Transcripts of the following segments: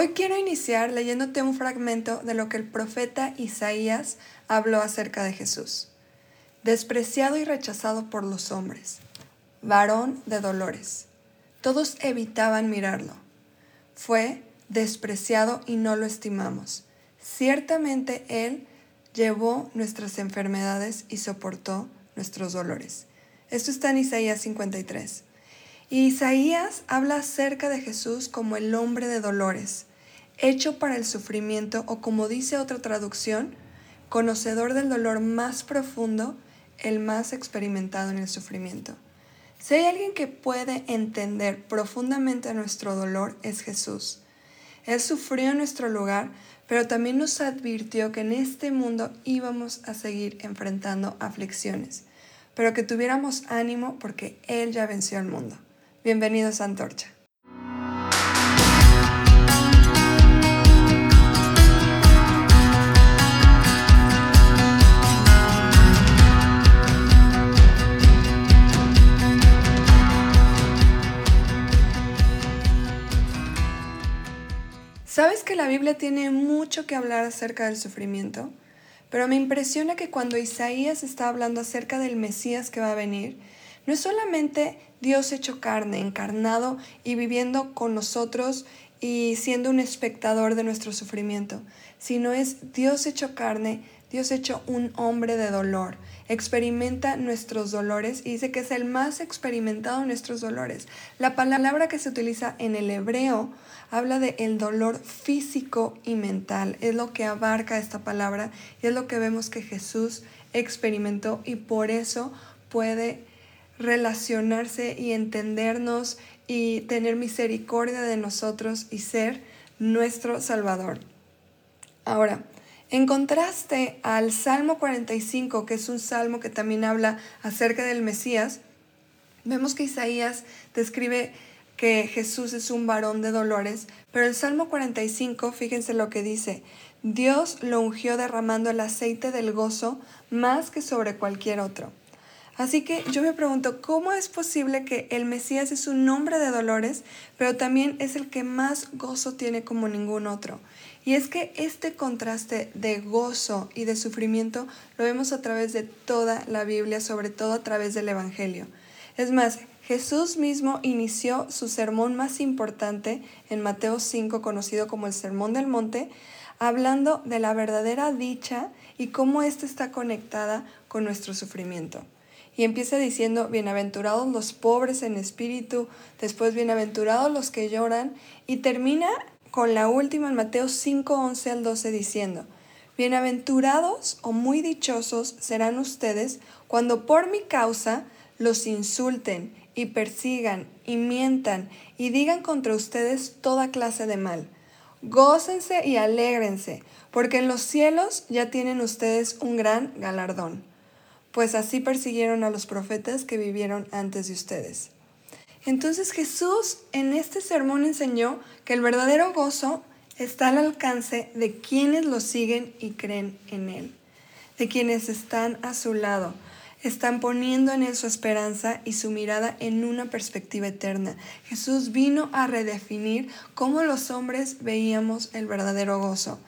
Hoy quiero iniciar leyéndote un fragmento de lo que el profeta Isaías habló acerca de Jesús. Despreciado y rechazado por los hombres, varón de dolores. Todos evitaban mirarlo. Fue despreciado y no lo estimamos. Ciertamente Él llevó nuestras enfermedades y soportó nuestros dolores. Esto está en Isaías 53. Y Isaías habla acerca de Jesús como el hombre de dolores, hecho para el sufrimiento o como dice otra traducción, conocedor del dolor más profundo, el más experimentado en el sufrimiento. Si hay alguien que puede entender profundamente nuestro dolor, es Jesús. Él sufrió en nuestro lugar, pero también nos advirtió que en este mundo íbamos a seguir enfrentando aflicciones, pero que tuviéramos ánimo porque Él ya venció al mundo. Bienvenidos a Antorcha. ¿Sabes que la Biblia tiene mucho que hablar acerca del sufrimiento? Pero me impresiona que cuando Isaías está hablando acerca del Mesías que va a venir, no es solamente Dios hecho carne, encarnado y viviendo con nosotros y siendo un espectador de nuestro sufrimiento, sino es Dios hecho carne, Dios hecho un hombre de dolor, experimenta nuestros dolores y dice que es el más experimentado en nuestros dolores. La palabra que se utiliza en el hebreo habla de el dolor físico y mental, es lo que abarca esta palabra y es lo que vemos que Jesús experimentó y por eso puede relacionarse y entendernos y tener misericordia de nosotros y ser nuestro Salvador. Ahora, en contraste al Salmo 45, que es un salmo que también habla acerca del Mesías, vemos que Isaías describe que Jesús es un varón de dolores, pero el Salmo 45, fíjense lo que dice, Dios lo ungió derramando el aceite del gozo más que sobre cualquier otro. Así que yo me pregunto, ¿cómo es posible que el Mesías es un hombre de dolores, pero también es el que más gozo tiene como ningún otro? Y es que este contraste de gozo y de sufrimiento lo vemos a través de toda la Biblia, sobre todo a través del Evangelio. Es más, Jesús mismo inició su sermón más importante en Mateo 5, conocido como el Sermón del Monte, hablando de la verdadera dicha y cómo ésta está conectada con nuestro sufrimiento y empieza diciendo, bienaventurados los pobres en espíritu, después bienaventurados los que lloran, y termina con la última en Mateo 5, 11 al 12 diciendo, bienaventurados o muy dichosos serán ustedes cuando por mi causa los insulten y persigan y mientan y digan contra ustedes toda clase de mal. Gócense y alégrense, porque en los cielos ya tienen ustedes un gran galardón pues así persiguieron a los profetas que vivieron antes de ustedes. Entonces Jesús en este sermón enseñó que el verdadero gozo está al alcance de quienes lo siguen y creen en Él, de quienes están a su lado, están poniendo en Él su esperanza y su mirada en una perspectiva eterna. Jesús vino a redefinir cómo los hombres veíamos el verdadero gozo.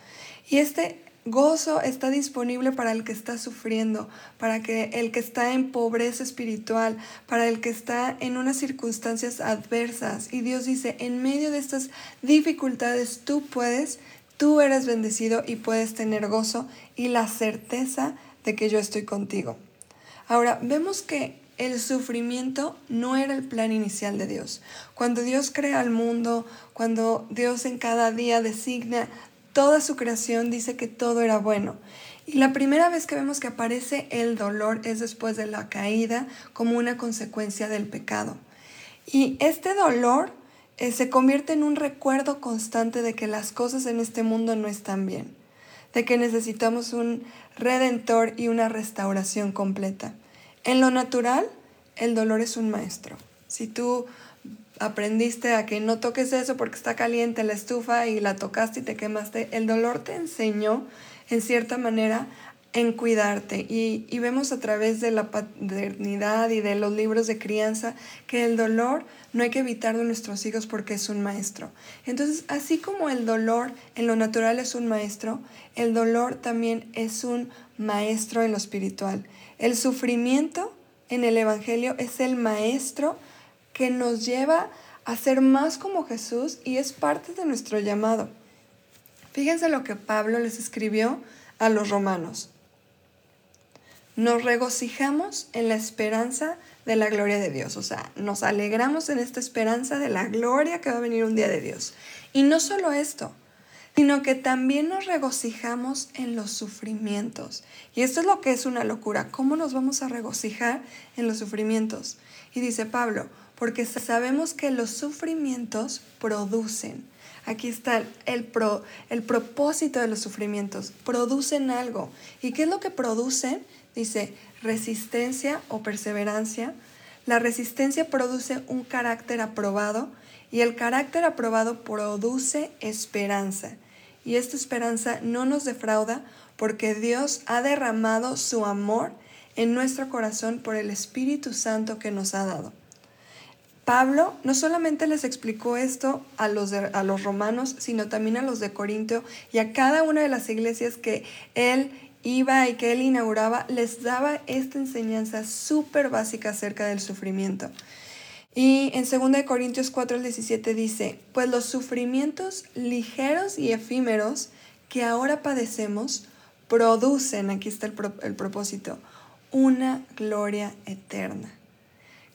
Y este Gozo está disponible para el que está sufriendo, para que el que está en pobreza espiritual, para el que está en unas circunstancias adversas. Y Dios dice, en medio de estas dificultades tú puedes, tú eres bendecido y puedes tener gozo y la certeza de que yo estoy contigo. Ahora, vemos que el sufrimiento no era el plan inicial de Dios. Cuando Dios crea el mundo, cuando Dios en cada día designa toda su creación dice que todo era bueno. Y la primera vez que vemos que aparece el dolor es después de la caída como una consecuencia del pecado. Y este dolor eh, se convierte en un recuerdo constante de que las cosas en este mundo no están bien, de que necesitamos un redentor y una restauración completa. En lo natural, el dolor es un maestro. Si tú aprendiste a que no toques eso porque está caliente la estufa y la tocaste y te quemaste, el dolor te enseñó en cierta manera en cuidarte. Y, y, vemos a través de la paternidad y de los libros de crianza que el dolor no hay que evitar de nuestros hijos porque es un maestro. Entonces, así como el dolor en lo natural es un maestro, el dolor también es un maestro en lo espiritual. El sufrimiento en el Evangelio es el maestro que nos lleva a ser más como Jesús y es parte de nuestro llamado. Fíjense lo que Pablo les escribió a los romanos. Nos regocijamos en la esperanza de la gloria de Dios, o sea, nos alegramos en esta esperanza de la gloria que va a venir un día de Dios. Y no solo esto, sino que también nos regocijamos en los sufrimientos. Y esto es lo que es una locura. ¿Cómo nos vamos a regocijar en los sufrimientos? Y dice Pablo, porque sabemos que los sufrimientos producen. Aquí está el, pro, el propósito de los sufrimientos. Producen algo. ¿Y qué es lo que producen? Dice resistencia o perseverancia. La resistencia produce un carácter aprobado y el carácter aprobado produce esperanza. Y esta esperanza no nos defrauda porque Dios ha derramado su amor en nuestro corazón por el Espíritu Santo que nos ha dado. Pablo no solamente les explicó esto a los, a los romanos, sino también a los de Corintio y a cada una de las iglesias que él iba y que él inauguraba, les daba esta enseñanza súper básica acerca del sufrimiento. Y en 2 Corintios 4, 17 dice, pues los sufrimientos ligeros y efímeros que ahora padecemos producen, aquí está el, el propósito, una gloria eterna,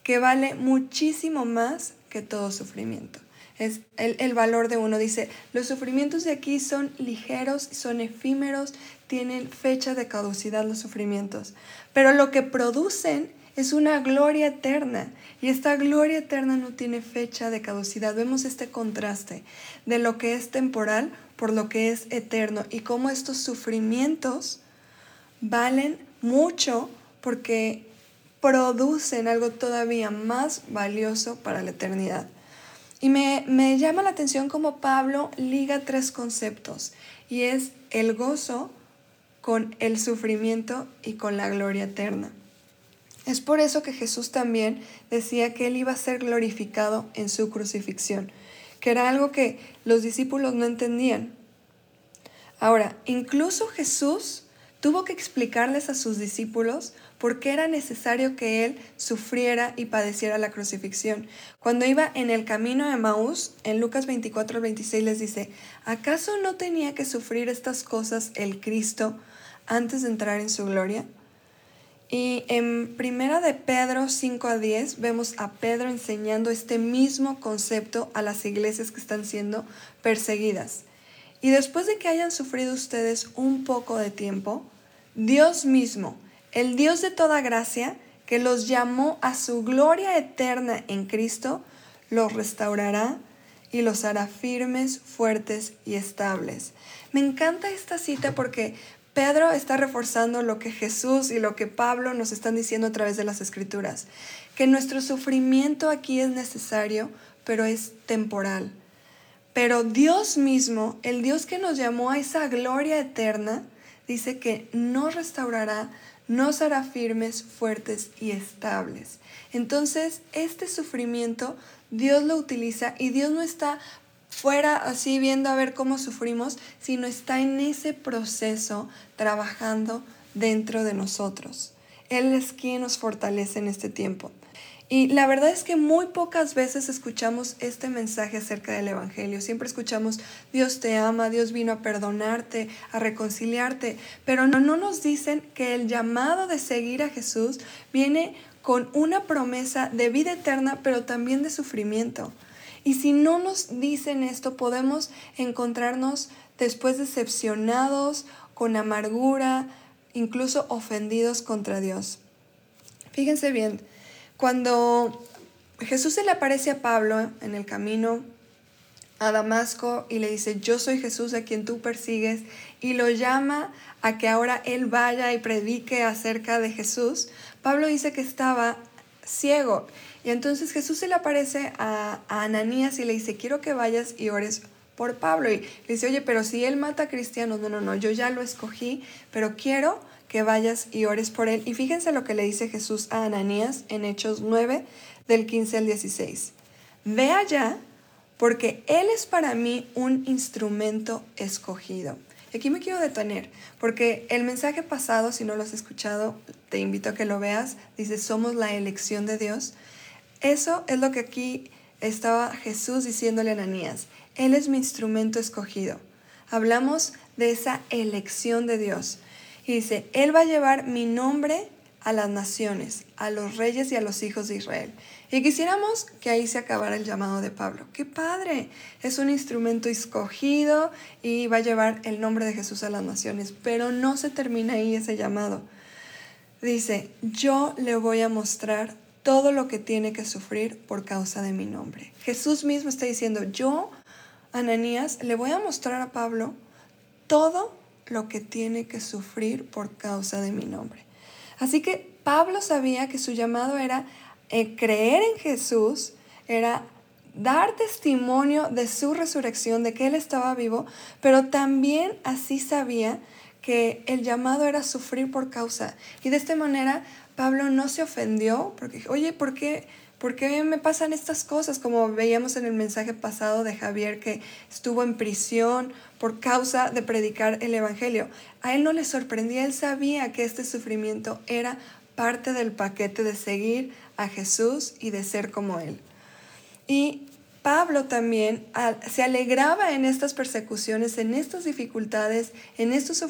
que vale muchísimo más que todo sufrimiento. Es el, el valor de uno. Dice, los sufrimientos de aquí son ligeros, son efímeros, tienen fecha de caducidad los sufrimientos, pero lo que producen es una gloria eterna y esta gloria eterna no tiene fecha de caducidad. Vemos este contraste de lo que es temporal por lo que es eterno y cómo estos sufrimientos valen mucho porque producen algo todavía más valioso para la eternidad. Y me, me llama la atención cómo Pablo liga tres conceptos y es el gozo con el sufrimiento y con la gloria eterna. Es por eso que Jesús también decía que él iba a ser glorificado en su crucifixión, que era algo que los discípulos no entendían. Ahora, incluso Jesús tuvo que explicarles a sus discípulos por qué era necesario que él sufriera y padeciera la crucifixión. Cuando iba en el camino de Maús, en Lucas 24 al 26 les dice, ¿acaso no tenía que sufrir estas cosas el Cristo antes de entrar en su gloria? Y en primera de Pedro 5 a 10 vemos a Pedro enseñando este mismo concepto a las iglesias que están siendo perseguidas. Y después de que hayan sufrido ustedes un poco de tiempo, Dios mismo, el Dios de toda gracia, que los llamó a su gloria eterna en Cristo, los restaurará y los hará firmes, fuertes y estables. Me encanta esta cita porque Pedro está reforzando lo que Jesús y lo que Pablo nos están diciendo a través de las escrituras, que nuestro sufrimiento aquí es necesario, pero es temporal. Pero Dios mismo, el Dios que nos llamó a esa gloria eterna, dice que nos restaurará, nos hará firmes, fuertes y estables. Entonces, este sufrimiento Dios lo utiliza y Dios no está fuera así viendo a ver cómo sufrimos, sino está en ese proceso trabajando dentro de nosotros. Él es quien nos fortalece en este tiempo. Y la verdad es que muy pocas veces escuchamos este mensaje acerca del Evangelio. Siempre escuchamos, Dios te ama, Dios vino a perdonarte, a reconciliarte, pero no, no nos dicen que el llamado de seguir a Jesús viene con una promesa de vida eterna, pero también de sufrimiento. Y si no nos dicen esto, podemos encontrarnos después decepcionados, con amargura, incluso ofendidos contra Dios. Fíjense bien, cuando Jesús se le aparece a Pablo en el camino a Damasco y le dice, yo soy Jesús a quien tú persigues, y lo llama a que ahora él vaya y predique acerca de Jesús, Pablo dice que estaba ciego y entonces Jesús se le aparece a, Ananías y le dice, quiero que vayas y ores por Pablo. Y le dice, oye, pero si él mata a cristianos, no, no, no, yo ya lo escogí, pero quiero que vayas y ores por él. Y fíjense lo que le dice Jesús a Ananías en Hechos 9, del 15 al 16. Ve allá, porque él es para mí un instrumento escogido. Y aquí me quiero detener, porque el mensaje pasado, si no lo has escuchado, te invito a que lo veas, dice, somos la elección de Dios. Eso es lo que aquí estaba Jesús diciéndole a Ananías. Él es mi instrumento escogido. Hablamos de esa elección de Dios. Y dice, Él va a llevar mi nombre a las naciones, a los reyes y a los hijos de Israel. Y quisiéramos que ahí se acabara el llamado de Pablo. ¡Qué padre! Es un instrumento escogido y va a llevar el nombre de Jesús a las naciones. Pero no se termina ahí ese llamado. Dice, yo le voy a mostrar todo lo que tiene que sufrir por causa de mi nombre. Jesús mismo está diciendo, yo, Ananías, le voy a mostrar a Pablo todo lo que tiene que sufrir por causa de mi nombre. Así que Pablo sabía que su llamado era eh, creer en Jesús, era dar testimonio de su resurrección, de que Él estaba vivo, pero también así sabía que el llamado era sufrir por causa. Y de esta manera Pablo no se ofendió porque, oye, ¿por qué, ¿por qué me pasan estas cosas? Como veíamos en el mensaje pasado de Javier que estuvo en prisión por causa de predicar el Evangelio. A él no le sorprendía, él sabía que este sufrimiento era parte del paquete de seguir a Jesús y de ser como Él. Y Pablo también se alegraba en estas persecuciones, en estas dificultades, en estos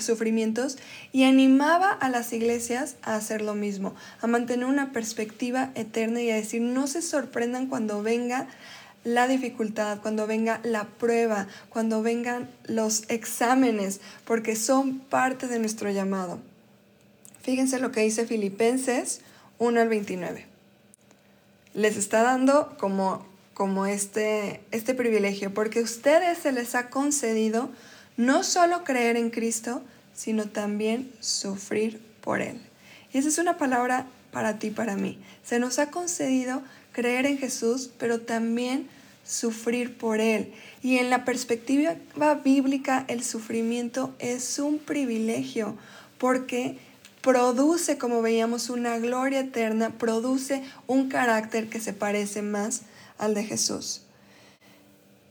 sufrimientos y animaba a las iglesias a hacer lo mismo, a mantener una perspectiva eterna y a decir, no se sorprendan cuando venga la dificultad, cuando venga la prueba, cuando vengan los exámenes, porque son parte de nuestro llamado. Fíjense lo que dice Filipenses 1 al 29. Les está dando como como este, este privilegio, porque a ustedes se les ha concedido no solo creer en Cristo, sino también sufrir por Él. Y esa es una palabra para ti, para mí. Se nos ha concedido creer en Jesús, pero también sufrir por Él. Y en la perspectiva bíblica, el sufrimiento es un privilegio, porque produce, como veíamos, una gloria eterna, produce un carácter que se parece más al de Jesús.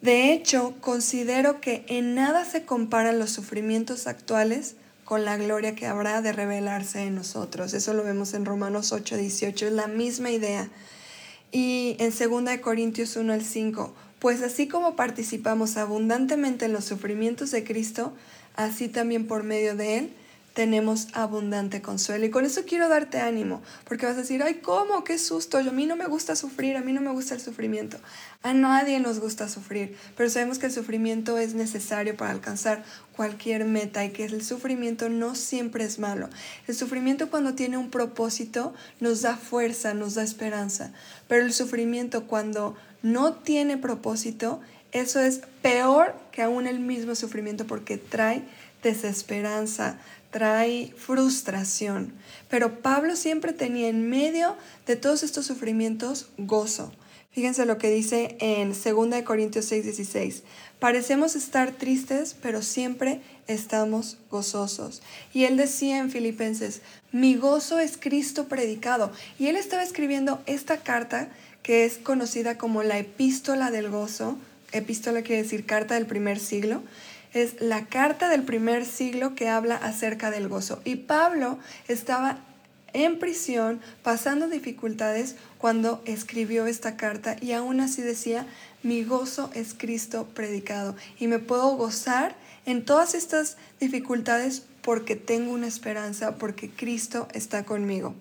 De hecho, considero que en nada se comparan los sufrimientos actuales con la gloria que habrá de revelarse en nosotros. Eso lo vemos en Romanos 8, 18, es la misma idea. Y en 2 Corintios 1 al 5, pues así como participamos abundantemente en los sufrimientos de Cristo, así también por medio de Él tenemos abundante consuelo. Y con eso quiero darte ánimo, porque vas a decir, ay, ¿cómo? Qué susto. Yo, a mí no me gusta sufrir, a mí no me gusta el sufrimiento. A nadie nos gusta sufrir, pero sabemos que el sufrimiento es necesario para alcanzar cualquier meta y que el sufrimiento no siempre es malo. El sufrimiento cuando tiene un propósito nos da fuerza, nos da esperanza, pero el sufrimiento cuando no tiene propósito, eso es peor que aún el mismo sufrimiento porque trae desesperanza, trae frustración. Pero Pablo siempre tenía en medio de todos estos sufrimientos gozo. Fíjense lo que dice en 2 Corintios 6, 16. Parecemos estar tristes, pero siempre estamos gozosos. Y él decía en Filipenses, mi gozo es Cristo predicado. Y él estaba escribiendo esta carta que es conocida como la epístola del gozo. Epístola quiere decir carta del primer siglo es la carta del primer siglo que habla acerca del gozo. Y Pablo estaba en prisión, pasando dificultades cuando escribió esta carta y aún así decía, mi gozo es Cristo predicado y me puedo gozar en todas estas dificultades porque tengo una esperanza, porque Cristo está conmigo.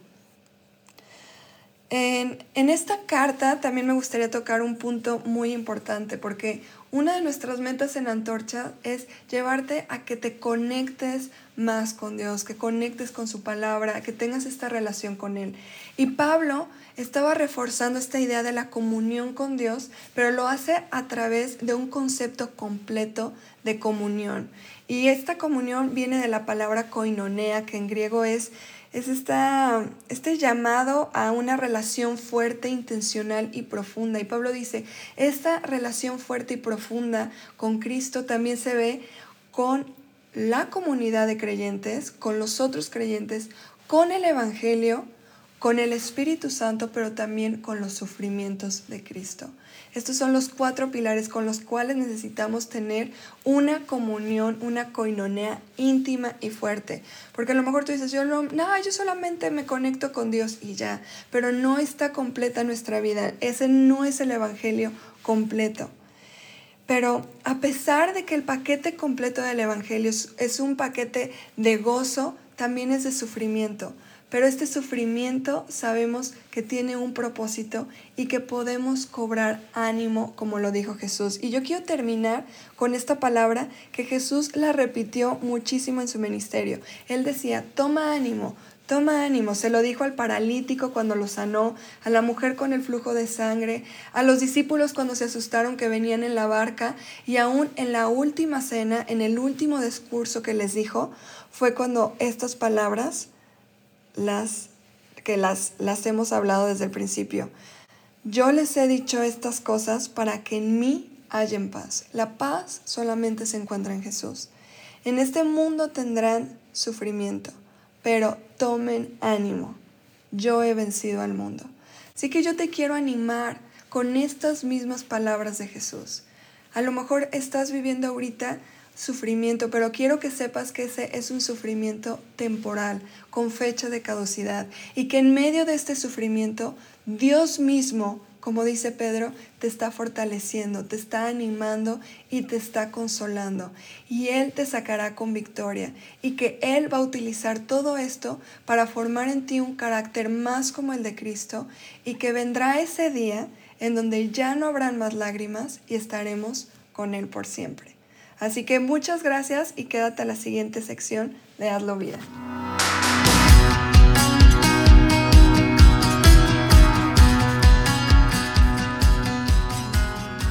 En, esta carta también me gustaría tocar un punto muy importante porque una de nuestras metas en Antorcha es llevarte a que te conectes más con Dios, que conectes con su palabra, que tengas esta relación con Él. Y Pablo estaba reforzando esta idea de la comunión con Dios, pero lo hace a través de un concepto completo de comunión. Y esta comunión viene de la palabra koinonea, que en griego es es esta, este llamado a una relación fuerte, intencional y profunda. Y Pablo dice, esta relación fuerte y profunda con Cristo también se ve con la comunidad de creyentes, con los otros creyentes, con el Evangelio, con el Espíritu Santo, pero también con los sufrimientos de Cristo. Estos son los cuatro pilares con los cuales necesitamos tener una comunión, una coinonea íntima y fuerte. Porque a lo mejor tú dices, yo no, no, yo solamente me conecto con Dios y ya, pero no está completa nuestra vida. Ese no es el Evangelio completo. Pero a pesar de que el paquete completo del Evangelio es un paquete de gozo, también es de sufrimiento. Pero este sufrimiento sabemos que tiene un propósito y que podemos cobrar ánimo, como lo dijo Jesús. Y yo quiero terminar con esta palabra que Jesús la repitió muchísimo en su ministerio. Él decía, toma ánimo, Toma ánimo, se lo dijo al paralítico cuando lo sanó, a la mujer con el flujo de sangre, a los discípulos cuando se asustaron que venían en la barca y aún en la última cena, en el último discurso que les dijo, fue cuando estas palabras las que las, las hemos hablado desde el principio. Yo les he dicho estas cosas para que en mí hallen paz. La paz solamente se encuentra en Jesús. En este mundo tendrán sufrimiento, pero tomen ánimo. Yo he vencido al mundo. Así que yo te quiero animar con estas mismas palabras de Jesús. A lo mejor estás viviendo ahorita sufrimiento, pero quiero que sepas que ese es un sufrimiento temporal, con fecha de caducidad, y que en medio de este sufrimiento, Dios mismo, como dice Pedro, te está fortaleciendo, te está animando y te está consolando. Y Él te sacará con victoria. Y que Él va a utilizar todo esto para formar en ti un carácter más como el de Cristo y que vendrá ese día en donde ya no habrán más lágrimas y estaremos con Él por siempre. Así que muchas gracias y quédate a la siguiente sección de Hazlo Vida.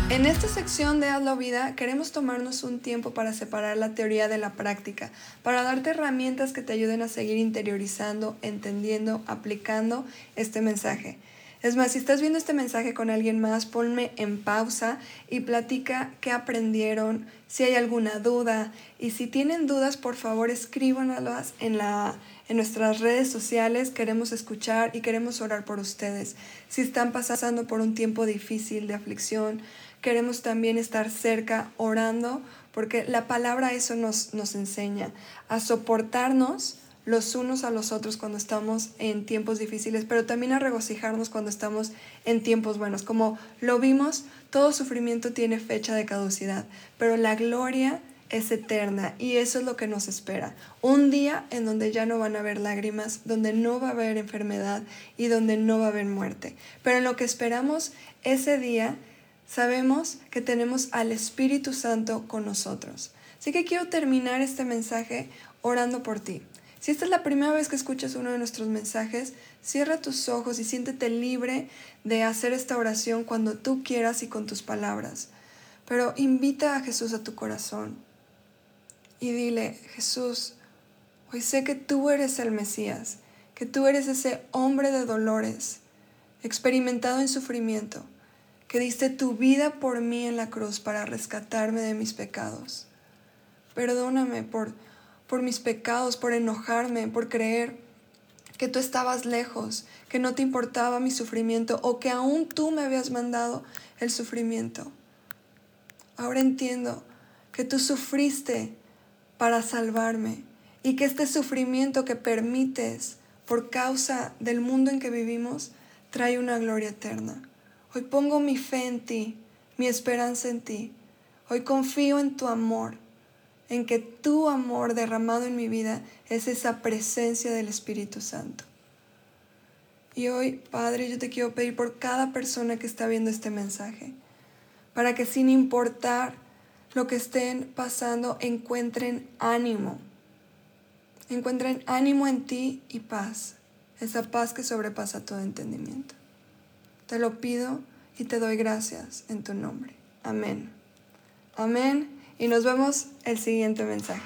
En esta sección de Hazlo Vida queremos tomarnos un tiempo para separar la teoría de la práctica, para darte herramientas que te ayuden a seguir interiorizando, entendiendo, aplicando este mensaje. Es más, si estás viendo este mensaje con alguien más, ponme en pausa y platica qué aprendieron, si hay alguna duda. Y si tienen dudas, por favor, escríbanoslas en, la, en nuestras redes sociales. Queremos escuchar y queremos orar por ustedes. Si están pasando por un tiempo difícil de aflicción, queremos también estar cerca orando, porque la palabra eso nos, nos enseña, a soportarnos los unos a los otros cuando estamos en tiempos difíciles, pero también a regocijarnos cuando estamos en tiempos buenos. Como lo vimos, todo sufrimiento tiene fecha de caducidad, pero la gloria es eterna y eso es lo que nos espera. Un día en donde ya no van a haber lágrimas, donde no va a haber enfermedad y donde no va a haber muerte. Pero en lo que esperamos ese día, sabemos que tenemos al Espíritu Santo con nosotros. Así que quiero terminar este mensaje orando por ti. Si esta es la primera vez que escuchas uno de nuestros mensajes, cierra tus ojos y siéntete libre de hacer esta oración cuando tú quieras y con tus palabras. Pero invita a Jesús a tu corazón y dile, Jesús, hoy sé que tú eres el Mesías, que tú eres ese hombre de dolores, experimentado en sufrimiento, que diste tu vida por mí en la cruz para rescatarme de mis pecados. Perdóname por por mis pecados, por enojarme, por creer que tú estabas lejos, que no te importaba mi sufrimiento o que aún tú me habías mandado el sufrimiento. Ahora entiendo que tú sufriste para salvarme y que este sufrimiento que permites por causa del mundo en que vivimos trae una gloria eterna. Hoy pongo mi fe en ti, mi esperanza en ti. Hoy confío en tu amor en que tu amor derramado en mi vida es esa presencia del Espíritu Santo. Y hoy, Padre, yo te quiero pedir por cada persona que está viendo este mensaje, para que sin importar lo que estén pasando, encuentren ánimo. Encuentren ánimo en ti y paz, esa paz que sobrepasa todo entendimiento. Te lo pido y te doy gracias en tu nombre. Amén. Amén y nos vemos el siguiente mensaje.